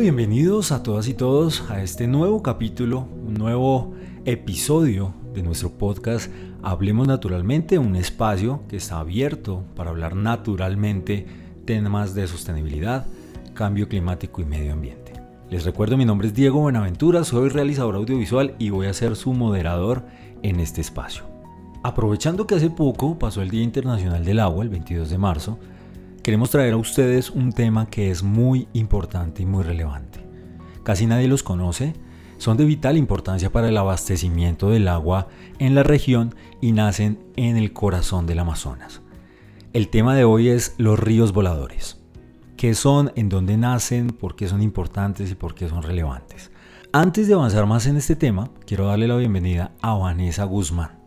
bienvenidos a todas y todos a este nuevo capítulo, un nuevo episodio de nuestro podcast Hablemos Naturalmente, un espacio que está abierto para hablar naturalmente temas de sostenibilidad, cambio climático y medio ambiente. Les recuerdo, mi nombre es Diego Buenaventura, soy realizador audiovisual y voy a ser su moderador en este espacio. Aprovechando que hace poco pasó el Día Internacional del Agua, el 22 de marzo, queremos traer a ustedes un tema que es muy importante y muy relevante. Casi nadie los conoce, son de vital importancia para el abastecimiento del agua en la región y nacen en el corazón del Amazonas. El tema de hoy es los ríos voladores. ¿Qué son? ¿En dónde nacen? ¿Por qué son importantes y por qué son relevantes? Antes de avanzar más en este tema, quiero darle la bienvenida a Vanessa Guzmán.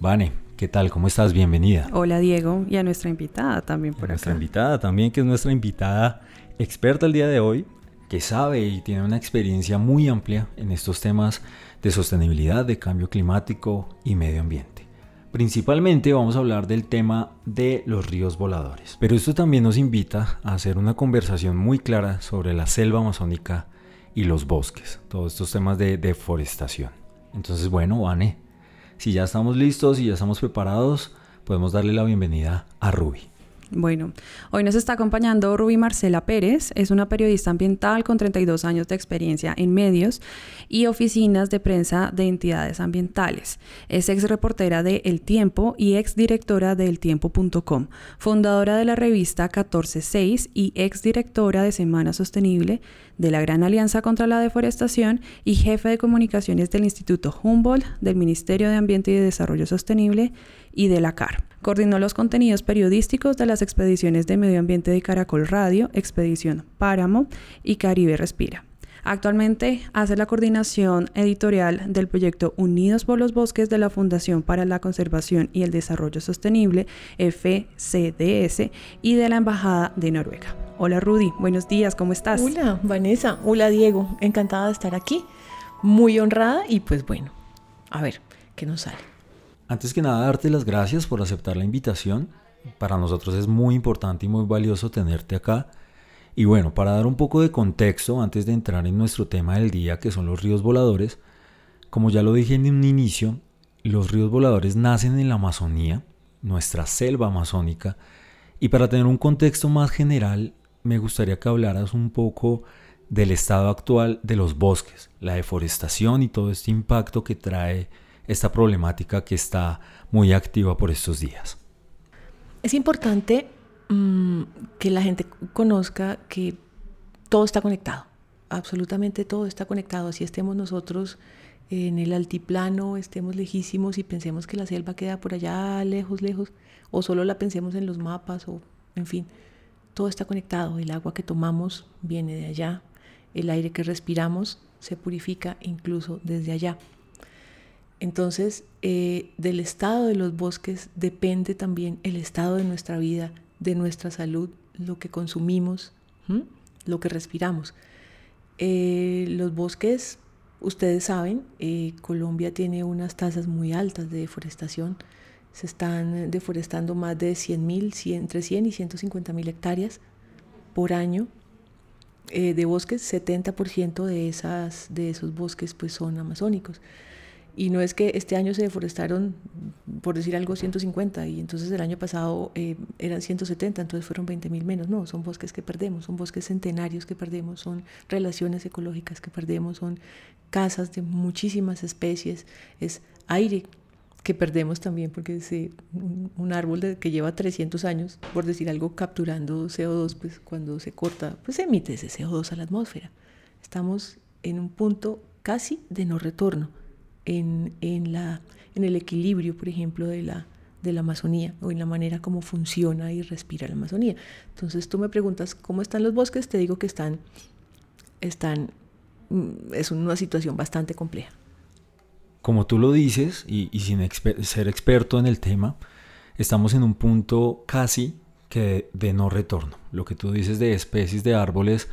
Vane, ¿Qué tal? ¿Cómo estás? Bienvenida. Hola Diego y a nuestra invitada también por Nuestra invitada también, que es nuestra invitada experta el día de hoy, que sabe y tiene una experiencia muy amplia en estos temas de sostenibilidad, de cambio climático y medio ambiente. Principalmente vamos a hablar del tema de los ríos voladores. Pero esto también nos invita a hacer una conversación muy clara sobre la selva amazónica y los bosques, todos estos temas de deforestación. Entonces, bueno, Vane, si ya estamos listos y ya estamos preparados, podemos darle la bienvenida a Ruby. Bueno, hoy nos está acompañando Ruby Marcela Pérez, es una periodista ambiental con 32 años de experiencia en medios y oficinas de prensa de entidades ambientales. Es ex reportera de El Tiempo y ex directora de eltiempo.com, fundadora de la revista 146 y ex directora de Semana Sostenible de la Gran Alianza contra la Deforestación y jefe de comunicaciones del Instituto Humboldt, del Ministerio de Ambiente y Desarrollo Sostenible y de la CAR. Coordinó los contenidos periodísticos de las expediciones de medio ambiente de Caracol Radio, Expedición Páramo y Caribe Respira. Actualmente hace la coordinación editorial del proyecto Unidos por los Bosques de la Fundación para la Conservación y el Desarrollo Sostenible, FCDS, y de la Embajada de Noruega. Hola Rudy, buenos días, ¿cómo estás? Hola Vanessa, hola Diego, encantada de estar aquí, muy honrada y pues bueno, a ver, ¿qué nos sale? Antes que nada, darte las gracias por aceptar la invitación. Para nosotros es muy importante y muy valioso tenerte acá. Y bueno, para dar un poco de contexto antes de entrar en nuestro tema del día, que son los ríos voladores, como ya lo dije en un inicio, los ríos voladores nacen en la Amazonía, nuestra selva amazónica, y para tener un contexto más general, me gustaría que hablaras un poco del estado actual de los bosques, la deforestación y todo este impacto que trae esta problemática que está muy activa por estos días. Es importante mm, que la gente conozca que todo está conectado, absolutamente todo está conectado, así estemos nosotros en el altiplano, estemos lejísimos y pensemos que la selva queda por allá lejos, lejos, o solo la pensemos en los mapas, o en fin, todo está conectado, el agua que tomamos viene de allá, el aire que respiramos se purifica incluso desde allá. Entonces, eh, del estado de los bosques depende también el estado de nuestra vida, de nuestra salud, lo que consumimos, lo que respiramos. Eh, los bosques, ustedes saben, eh, Colombia tiene unas tasas muy altas de deforestación. Se están deforestando más de 100 mil, entre 100 y 150 mil hectáreas por año de bosques. 70% de, esas, de esos bosques pues, son amazónicos. Y no es que este año se deforestaron, por decir algo, 150 y entonces el año pasado eh, eran 170, entonces fueron 20 mil menos. No, son bosques que perdemos, son bosques centenarios que perdemos, son relaciones ecológicas que perdemos, son casas de muchísimas especies, es aire que perdemos también porque es un, árbol que lleva 300 años, por decir algo, capturando CO2, pues cuando se corta, pues emite ese CO2 a la atmósfera. Estamos en un punto casi de no retorno en, la, en el equilibrio, por ejemplo, de la, de la Amazonía o en la manera como funciona y respira la Amazonía. Entonces tú me preguntas cómo están los bosques, te digo que están, están mm, es una situación bastante compleja. Como tú lo dices, y, sin ser experto en el tema, estamos en un punto casi que de no retorno. Lo que tú dices de especies de árboles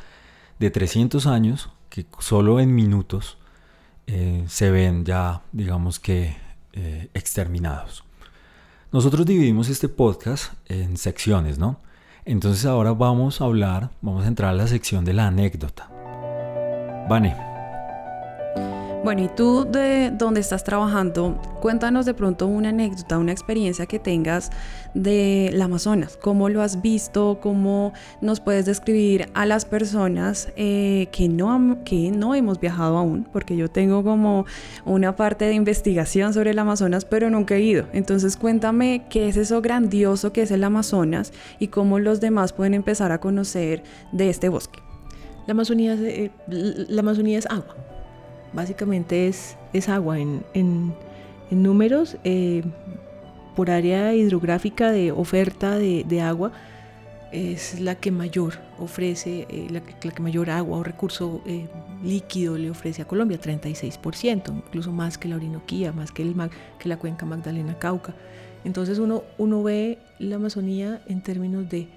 de 300 años, que solo en minutos eh, se ven ya, digamos que, eh, exterminados. Nosotros dividimos este podcast en secciones, ¿no? Entonces ahora vamos a hablar, vamos a entrar a la sección de la anécdota. Vane, bueno, y tú de dónde estás trabajando, cuéntanos de pronto una anécdota, una experiencia que tengas del Amazonas. ¿Cómo lo has visto? ¿Cómo nos puedes describir a las personas eh, que, no, que no hemos viajado aún? Porque yo tengo como una parte de investigación sobre el Amazonas, pero nunca he ido. Entonces cuéntame qué es eso grandioso que es el Amazonas y cómo los demás pueden empezar a conocer de este bosque. La Amazonía, eh, la Amazonía es agua básicamente es, es agua en, números eh, por área hidrográfica de oferta de, agua es la que mayor ofrece, eh, la, que mayor agua o recurso eh, líquido le ofrece a Colombia, 36%, incluso más que la Orinoquía, más que, el, que la cuenca Magdalena-Cauca. Entonces uno, uno ve la Amazonía en términos de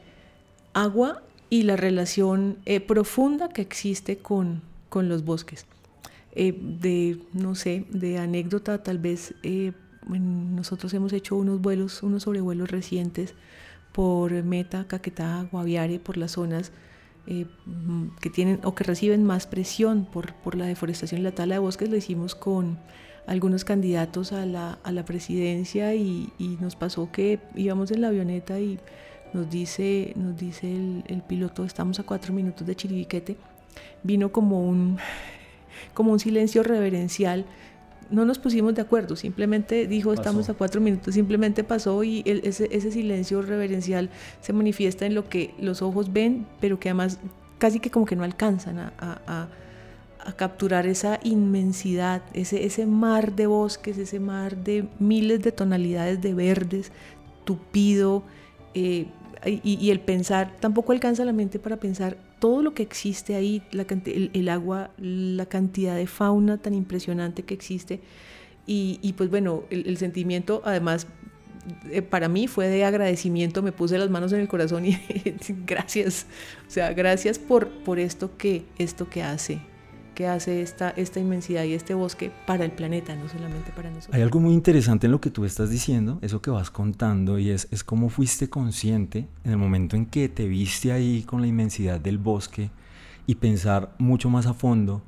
agua y la relación profunda que existe con, con los bosques. Eh, de, no sé, de anécdota, tal vez eh, nosotros hemos hecho unos vuelos, unos sobrevuelos recientes por Meta, Caquetá, Guaviare, por las zonas eh, que tienen o que reciben más presión por, por, la deforestación y la tala de bosques, lo hicimos con algunos candidatos a la, a la presidencia y, y, nos pasó que íbamos en la avioneta y nos dice, nos dice el, el piloto, estamos a cuatro minutos de Chiribiquete, vino como un como un silencio reverencial. No nos pusimos de acuerdo, simplemente dijo estamos a cuatro minutos, simplemente pasó y ese, ese silencio reverencial se manifiesta en lo que los ojos ven, pero que además casi que como que no alcanzan a, a, a capturar esa inmensidad, ese, ese mar de bosques, ese mar de miles de tonalidades de verdes, tupido, eh, y, el pensar, tampoco alcanza la mente para pensar todo lo que existe ahí, el, agua, la cantidad de fauna tan impresionante que existe. Y, pues bueno, el, sentimiento además eh, para mí fue de agradecimiento, me puse las manos en el corazón y gracias, o sea, gracias por, por esto, que, esto que hace que hace esta, esta inmensidad y este bosque para el planeta, no solamente para nosotros. Hay algo muy interesante en lo que tú estás diciendo, eso que vas contando, y es, es cómo fuiste consciente en el momento en que te viste ahí con la inmensidad del bosque y pensar mucho más a fondo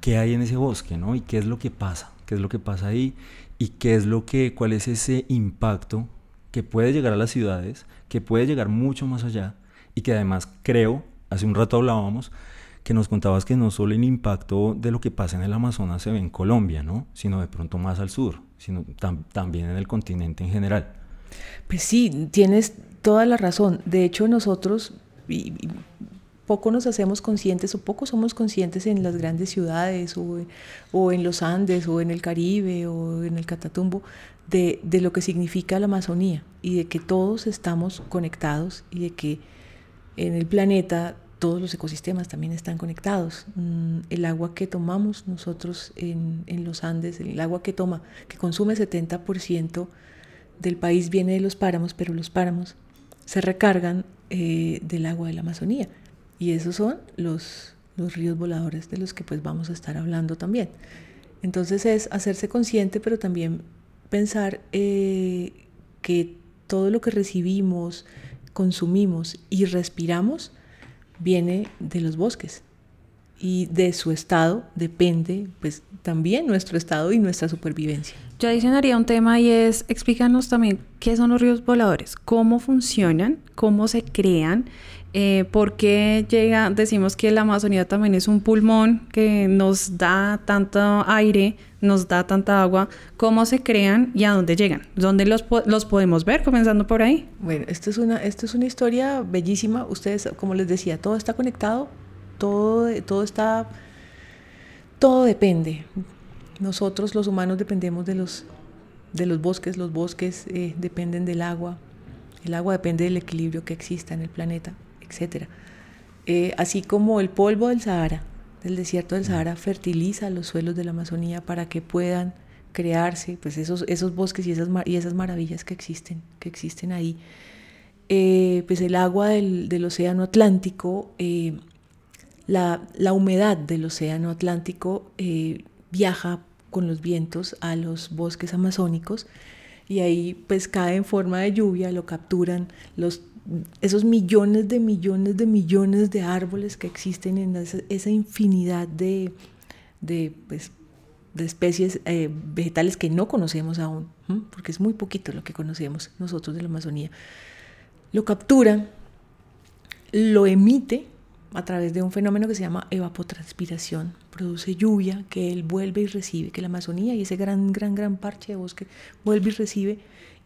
qué hay en ese bosque, ¿no? Y qué es lo que pasa, qué es lo que pasa ahí y qué es lo que, cuál es ese impacto que puede llegar a las ciudades, que puede llegar mucho más allá y que además creo, hace un rato hablábamos, que nos contabas que no solo el impacto de lo que pasa en el Amazonas se ve en Colombia, ¿no? sino de pronto más al sur, sino también en el continente en general. Pues sí, tienes toda la razón. De hecho, nosotros poco nos hacemos conscientes o poco somos conscientes en las grandes ciudades o, o, en los Andes o en el Caribe o en el Catatumbo de, de lo que significa la Amazonía y de que todos estamos conectados y de que en el planeta todos los ecosistemas también están conectados. Mm, el agua que tomamos nosotros en, los Andes, el agua que toma, que consume 70% del país viene de los páramos, pero los páramos se recargan eh, del agua de la Amazonía. Y esos son los, los ríos voladores de los que pues vamos a estar hablando también. Entonces es hacerse consciente, pero también pensar eh, que todo lo que recibimos, consumimos y respiramos viene de los bosques y de su estado depende pues también nuestro estado y nuestra supervivencia. Yo adicionaría un tema y es explícanos también qué son los ríos voladores, cómo funcionan, cómo se crean, eh, por qué llega, decimos que la Amazonía también es un pulmón que nos da tanto aire, nos da tanta agua, cómo se crean y a dónde llegan, dónde los, los podemos ver, comenzando por ahí. Bueno, esto es, una, esto es una historia bellísima, ustedes, como les decía, todo está conectado, todo, todo está, todo depende. Nosotros los humanos dependemos de los, de los bosques, los bosques eh, dependen del agua, el agua depende del equilibrio que exista en el planeta, etc. Eh, así como el polvo del Sahara, del desierto del Sahara, fertiliza los suelos de la Amazonía para que puedan crearse pues esos, esos bosques y esas, y esas maravillas que existen, que existen ahí. Eh, pues el agua del, del océano Atlántico, la, la, humedad del océano Atlántico viaja con los vientos a los bosques amazónicos y ahí pues cae en forma de lluvia, lo capturan los esos millones de millones de millones de árboles que existen en esa, infinidad de, de, pues, especies eh, vegetales que no conocemos aún, porque es muy poquito lo que conocemos nosotros de la Amazonía. Lo capturan, lo emite a través de un fenómeno que se llama evapotranspiración. Produce lluvia que él vuelve y recibe, que la Amazonía y ese gran, gran, gran parche de bosque vuelve y recibe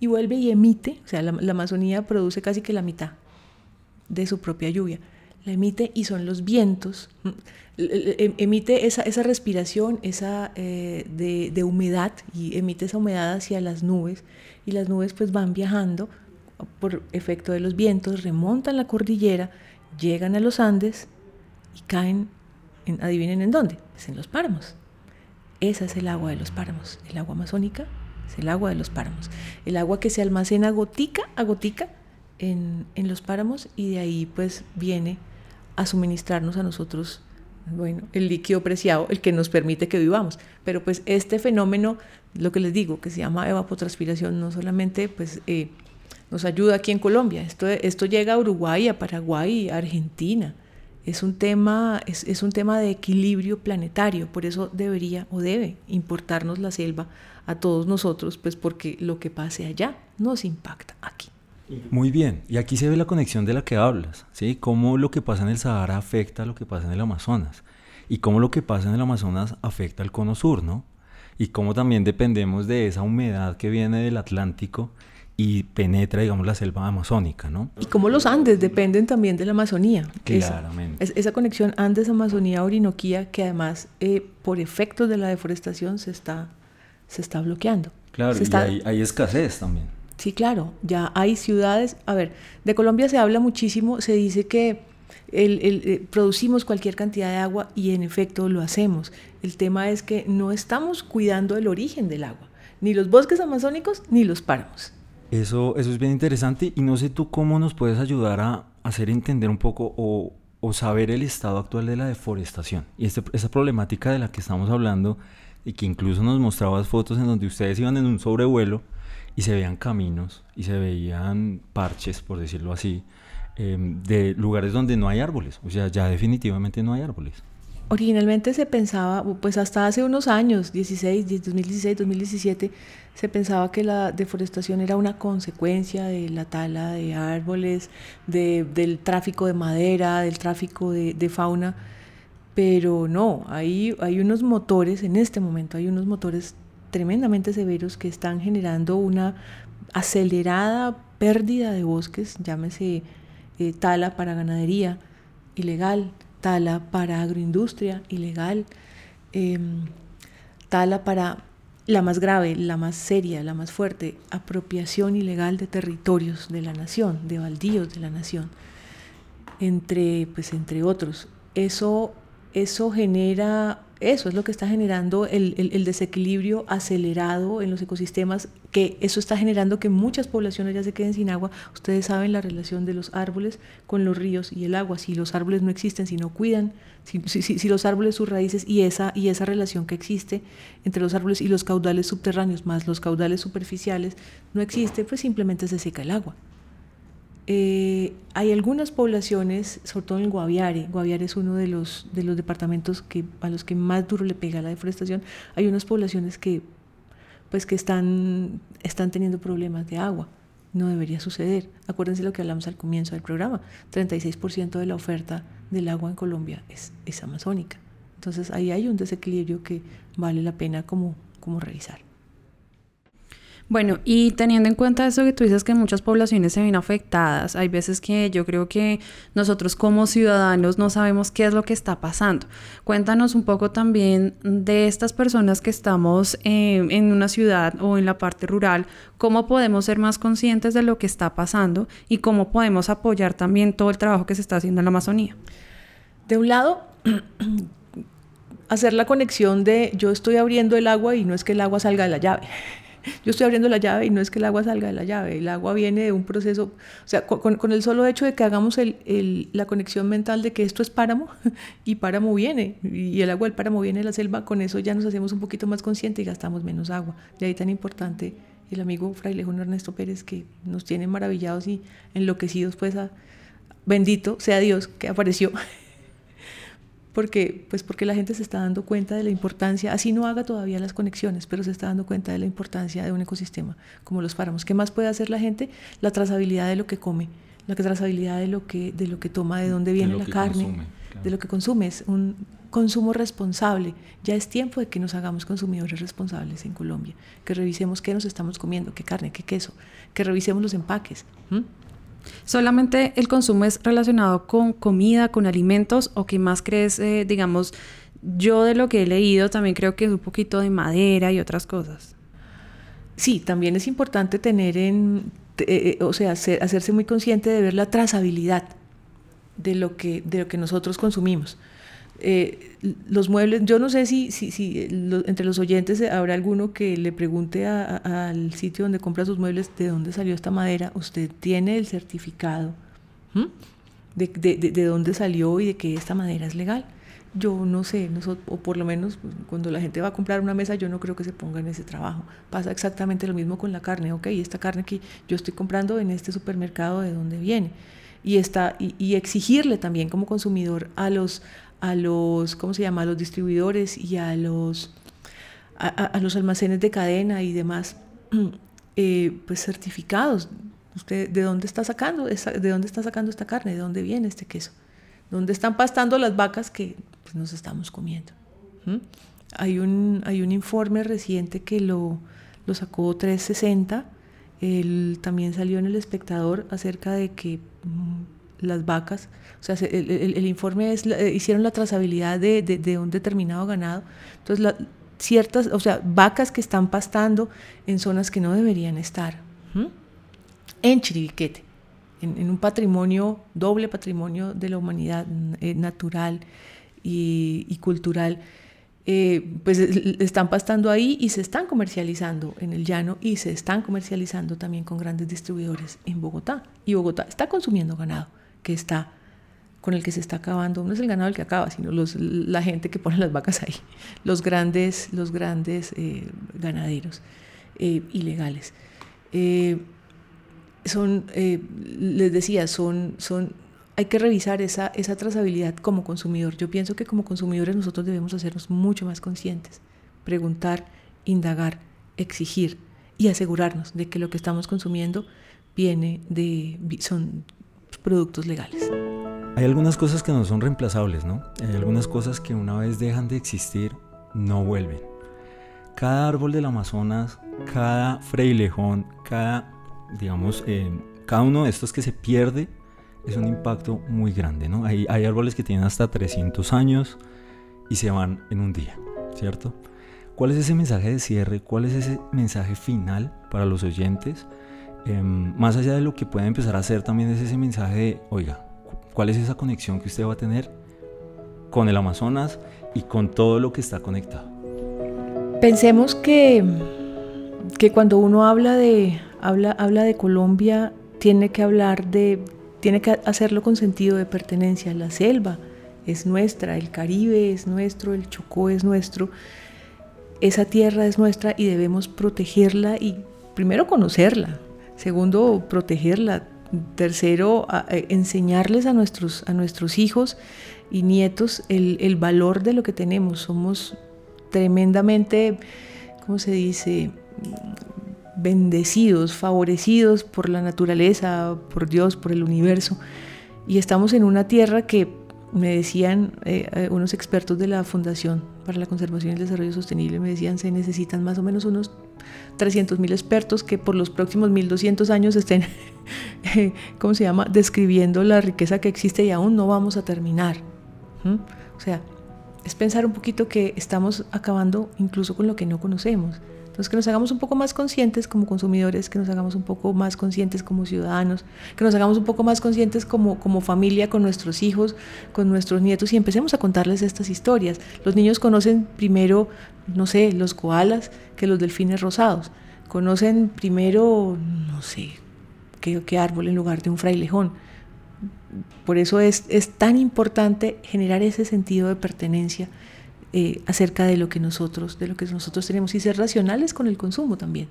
y vuelve y emite, o sea, la, Amazonía produce casi que la mitad de su propia lluvia. La emite y son los vientos, em, emite esa, esa respiración esa, eh, de, de humedad y emite esa humedad hacia las nubes y las nubes pues van viajando por efecto de los vientos, remontan la cordillera, llegan a los Andes y caen, en, adivinen en dónde, es en los páramos. Esa es el agua de los páramos, el agua amazónica es el agua de los páramos, el agua que se almacena gotica a gotica en, en los páramos y de ahí pues viene a suministrarnos a nosotros bueno, el líquido preciado, el que nos permite que vivamos. Pero pues este fenómeno, lo que les digo, que se llama evapotranspiración, no solamente pues eh, nos ayuda aquí en Colombia. Esto, esto llega a Uruguay, a Paraguay, a Argentina. Es un, tema, es, es, un tema de equilibrio planetario, por eso debería o debe importarnos la selva a todos nosotros, pues porque lo que pase allá nos impacta aquí. Muy bien, y aquí se ve la conexión de la que hablas, ¿sí? Cómo lo que pasa en el Sahara afecta a lo que pasa en el Amazonas, y cómo lo que pasa en el Amazonas afecta al cono sur, ¿no? Y cómo también dependemos de esa humedad que viene del Atlántico y penetra, digamos, la selva amazónica, ¿no? Y como los Andes dependen también de la Amazonía. Claramente. Esa, esa conexión Andes-Amazonía-Orinoquía que además eh, por efectos de la deforestación se está, se está bloqueando. Claro, y hay, hay, escasez también. Sí, claro, ya hay ciudades, a ver, de Colombia se habla muchísimo, se dice que el, el, eh, producimos cualquier cantidad de agua y en efecto lo hacemos. El tema es que no estamos cuidando el origen del agua, ni los bosques amazónicos ni los páramos. Eso, eso es bien interesante y no sé tú cómo nos puedes ayudar a hacer entender un poco o, o saber el estado actual de la deforestación y este, esa problemática de la que estamos hablando y que incluso nos mostrabas fotos en donde ustedes iban en un sobrevuelo y se veían caminos y se veían parches, por decirlo así, em, de lugares donde no hay árboles. O sea, ya definitivamente no hay árboles. Originalmente se pensaba, pues hasta hace unos años, 16, 2016, 2017, se pensaba que la deforestación era una consecuencia de la tala de árboles, del tráfico de madera, del tráfico de, fauna, pero no, hay, hay unos motores, en este momento hay unos motores tremendamente severos que están generando una acelerada pérdida de bosques, llámese eh, tala para ganadería ilegal, tala para agroindustria ilegal, em, tala para la más grave, la más seria, la más fuerte, apropiación ilegal de territorios de la nación, de baldíos de la nación, entre, pues, entre otros. Eso, eso genera eso es lo que está generando el, desequilibrio acelerado en los ecosistemas, que eso está generando que muchas poblaciones ya se queden sin agua. Ustedes saben la relación de los árboles con los ríos y el agua. Si los árboles no existen, si no cuidan, si, los árboles, sus raíces y esa, y esa relación que existe entre los árboles y los caudales subterráneos más los caudales superficiales no existe, pues simplemente se seca el agua. Eh, hay algunas poblaciones, sobre todo en el Guaviare, Guaviare es uno de los, de los departamentos que, a los que más duro le pega la deforestación, hay unas poblaciones que, pues, que están, están teniendo problemas de agua. No debería suceder. Acuérdense lo que hablamos al comienzo del programa, 36% de la oferta del agua en Colombia es, es amazónica. Entonces ahí hay un desequilibrio que vale la pena como, como revisar. Bueno, y teniendo en cuenta eso que tú dices que muchas poblaciones se ven afectadas, hay veces que yo creo que nosotros como ciudadanos no sabemos qué es lo que está pasando. Cuéntanos un poco también de estas personas que estamos eh, en una ciudad o en la parte rural, cómo podemos ser más conscientes de lo que está pasando y cómo podemos apoyar también todo el trabajo que se está haciendo en la Amazonía. De un lado, hacer la conexión de yo estoy abriendo el agua y no es que el agua salga de la llave yo estoy abriendo la llave y no es que el agua salga de la llave, el agua viene de un proceso, o sea, con, el solo hecho de que hagamos la conexión mental de que esto es páramo y páramo viene, y el agua del páramo viene de la selva, con eso ya nos hacemos un poquito más conscientes y gastamos menos agua. De ahí tan importante el amigo frailejón Ernesto Pérez, que nos tiene maravillados y enloquecidos, pues a, bendito sea Dios que apareció. porque, pues porque la gente se está dando cuenta de la importancia, así no haga todavía las conexiones, pero se está dando cuenta de la importancia de un ecosistema como los páramos. ¿Qué más puede hacer la gente? La trazabilidad de lo que come, la trazabilidad de lo que, de lo que toma, de dónde viene la carne, de lo que consume. Es un consumo responsable. Ya es tiempo de que nos hagamos consumidores responsables en Colombia, que revisemos qué nos estamos comiendo, qué carne, qué queso, que revisemos los empaques. ¿Solamente el consumo es relacionado con comida, con alimentos o qué más crees, eh, digamos, yo de lo que he leído también creo que es un poquito de madera y otras cosas? Sí, también es importante tener en, eh, eh, o sea, hacerse muy consciente de ver la trazabilidad de lo que, de lo que nosotros consumimos. Eh, los muebles, yo no sé si, si, si entre los oyentes habrá alguno que le pregunte al sitio donde compra sus muebles de dónde salió esta madera. Usted tiene el certificado de, de, de, dónde salió y de que esta madera es legal. Yo no sé, o por lo menos cuando la gente va a comprar una mesa, yo no creo que se ponga en ese trabajo. Pasa exactamente lo mismo con la carne. Ok, esta carne que yo estoy comprando en este supermercado, ¿de dónde viene? Y, está, y, y exigirle también como consumidor a los, a los, ¿cómo se llama?, a los distribuidores y a los, a, los almacenes de cadena y demás, eh, pues certificados. ¿Usted de dónde está sacando? ¿De dónde está sacando esta carne? ¿De dónde viene este queso? ¿Dónde están pastando las vacas que pues, nos estamos comiendo? ¿Mm? Hay, un, hay un informe reciente que lo, lo sacó 360, él también salió en el espectador acerca de que mm, las vacas, o sea, el, informe es, eh, hicieron la trazabilidad de, de, un determinado ganado, entonces ciertas, o sea, vacas que están pastando en zonas que no deberían estar, en Chiribiquete, en, un patrimonio, doble patrimonio de la humanidad eh, natural y, cultural, eh, pues están pastando ahí y se están comercializando en el llano y se están comercializando también con grandes distribuidores en Bogotá. Y Bogotá está consumiendo ganado que está con el que se está acabando, no es el ganado el que acaba, sino los, la gente que pone las vacas ahí, los grandes, los grandes eh, ganaderos eh, ilegales. Eh, son, les decía, son, son, hay que revisar esa, esa trazabilidad como consumidor. Yo pienso que como consumidores nosotros debemos hacernos mucho más conscientes, preguntar, indagar, exigir y asegurarnos de que lo que estamos consumiendo viene de, son productos legales. Hay algunas cosas que no son reemplazables, ¿no? Hay algunas cosas que una vez dejan de existir, no vuelven. Cada árbol del Amazonas, cada frailejón, cada, digamos, eh, cada uno de estos que se pierde es un impacto muy grande, ¿no? Hay, hay árboles que tienen hasta 300 años y se van en un día, ¿cierto? ¿Cuál es ese mensaje de cierre? ¿Cuál es ese mensaje final para los oyentes? Em, más allá de lo que puede empezar a hacer también es ese mensaje de, oiga, ¿cuál es esa conexión que usted va a tener con el Amazonas y con todo lo que está conectado? Pensemos que, que cuando uno habla de, habla, habla de Colombia, tiene que hablar de, tiene que hacerlo con sentido de pertenencia. La selva es nuestra, el Caribe es nuestro, el Chocó es nuestro, esa tierra es nuestra y debemos protegerla y primero conocerla, Segundo, protegerla. Tercero, eh, enseñarles a nuestros, a nuestros hijos y nietos el, valor de lo que tenemos. Somos tremendamente, ¿cómo se dice? Bendecidos, favorecidos por la naturaleza, por Dios, por el universo. Y estamos en una tierra que me decían eh, eh, unos expertos de la Fundación para la Conservación y el Desarrollo Sostenible, me decían se necesitan más o menos unos 300 mil expertos que por los próximos 1200 años estén, ¿cómo se llama?, describiendo la riqueza que existe y aún no vamos a terminar. O sea, es pensar un poquito que estamos acabando incluso con lo que no conocemos. Entonces, que nos hagamos un poco más conscientes como consumidores, que nos hagamos un poco más conscientes como ciudadanos, que nos hagamos un poco más conscientes como, como familia, con nuestros hijos, con nuestros nietos y empecemos a contarles estas historias. Los niños conocen primero, no sé, los koalas que los delfines rosados. Conocen primero, no sé, qué, qué árbol en lugar de un frailejón. Por eso es, es tan importante generar ese sentido de pertenencia eh, acerca de lo que nosotros, de lo que nosotros tenemos y ser racionales con el consumo también.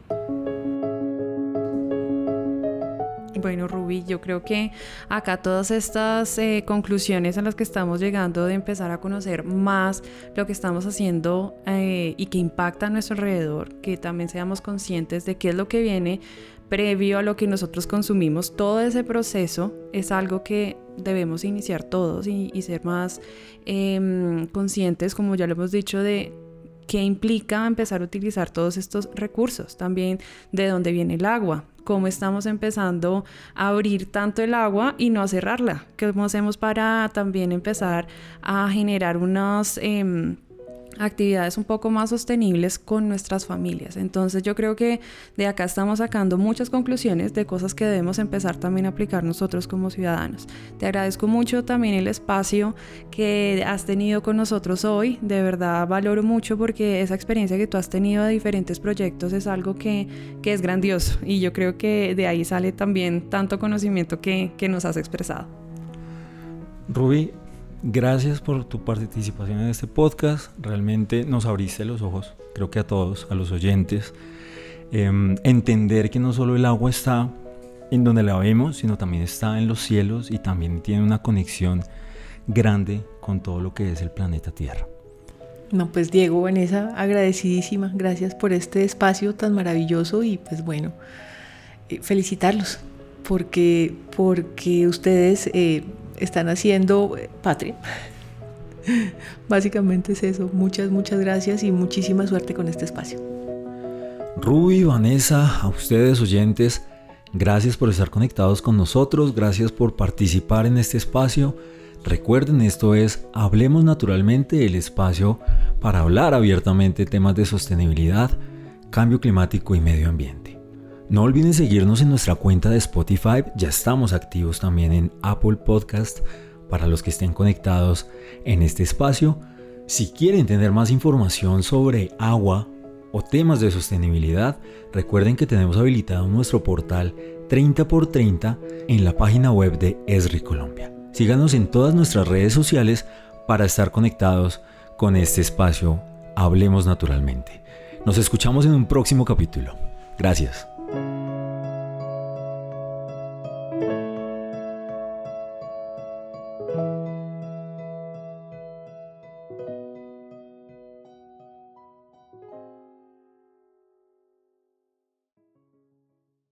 Bueno, Ruby, yo creo que acá todas estas eh, conclusiones a las que estamos llegando de empezar a conocer más lo que estamos haciendo eh, y que impacta a nuestro alrededor, que también seamos conscientes de qué es lo que viene, previo a lo que nosotros consumimos, todo ese proceso es algo que debemos iniciar todos y, ser más em, conscientes, como ya lo hemos dicho, de qué implica empezar a utilizar todos estos recursos, también de dónde viene el agua, cómo estamos empezando a abrir tanto el agua y no a cerrarla, cómo hacemos para también empezar a generar unos... Em, actividades un poco más sostenibles con nuestras familias. Entonces yo creo que de acá estamos sacando muchas conclusiones de cosas que debemos empezar también a aplicar nosotros como ciudadanos. Te agradezco mucho también el espacio que has tenido con nosotros hoy. De verdad valoro mucho porque esa experiencia que tú has tenido de diferentes proyectos es algo que, que es grandioso y yo creo que de ahí sale también tanto conocimiento que, que nos has expresado. Ruby, Gracias por tu participación en este podcast. Realmente nos abriste los ojos, creo que a todos, a los oyentes. Em, entender que no solo el agua está en donde la vemos, sino también está en los cielos y también tiene una conexión grande con todo lo que es el planeta Tierra. No, pues Diego, Vanessa, agradecidísima. Gracias por este espacio tan maravilloso y pues bueno, eh, felicitarlos porque, porque ustedes eh, están haciendo eh, patria. Básicamente es eso. Muchas, muchas gracias y muchísima suerte con este espacio. Ruby, Vanessa, a ustedes oyentes, gracias por estar conectados con nosotros, gracias por participar en este espacio. Recuerden, esto es Hablemos Naturalmente, el espacio para hablar abiertamente temas de sostenibilidad, cambio climático y medio ambiente. No olviden seguirnos en nuestra cuenta de Spotify, ya estamos activos también en Apple Podcast para los que estén conectados en este espacio. Si quieren tener más información sobre agua o temas de sostenibilidad, recuerden que tenemos habilitado nuestro portal 30x30 en la página web de Esri Colombia. Síganos en todas nuestras redes sociales para estar conectados con este espacio Hablemos Naturalmente. Nos escuchamos en un próximo capítulo. Gracias.